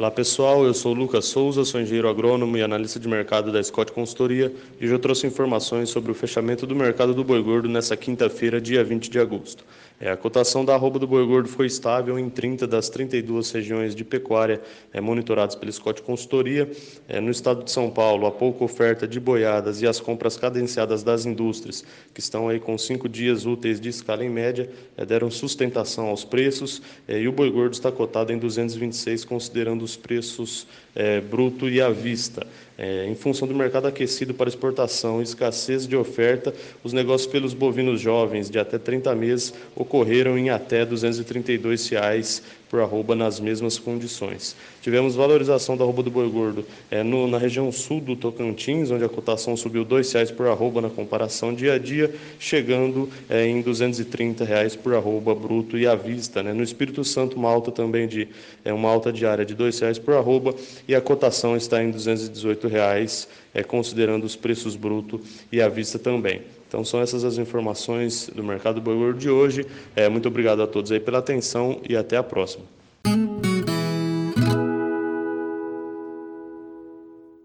Olá pessoal, eu sou Lucas Souza, sou engenheiro agrônomo e analista de mercado da Scott Consultoria e hoje eu trouxe informações sobre o fechamento do mercado do boi gordo nessa quinta-feira, dia 20 de agosto. É, a cotação da arroba do boi gordo foi estável em 30 das 32 regiões de pecuária é, monitoradas pela Scott Consultoria. É, no estado de São Paulo, a pouca oferta de boiadas e as compras cadenciadas das indústrias, que estão aí com cinco dias úteis de escala em média, é, deram sustentação aos preços é, e o boi gordo está cotado em 226, considerando os preços é, bruto e à vista. É, em função do mercado aquecido para exportação e escassez de oferta, os negócios pelos bovinos jovens de até 30 meses ocorreram em até 232 reais por arroba nas mesmas condições. Tivemos valorização da arroba do boi gordo é, no, na região sul do Tocantins, onde a cotação subiu R$ reais por arroba na comparação dia a dia, chegando é, em 230 reais por arroba bruto e à vista. Né? No Espírito Santo, uma alta também de é, uma alta diária de R$ reais por arroba e a cotação está em 218 reais, é, considerando os preços bruto e à vista também. Então são essas as informações do mercado boi gordo de hoje. É, muito obrigado a todos aí pela atenção e até a próxima.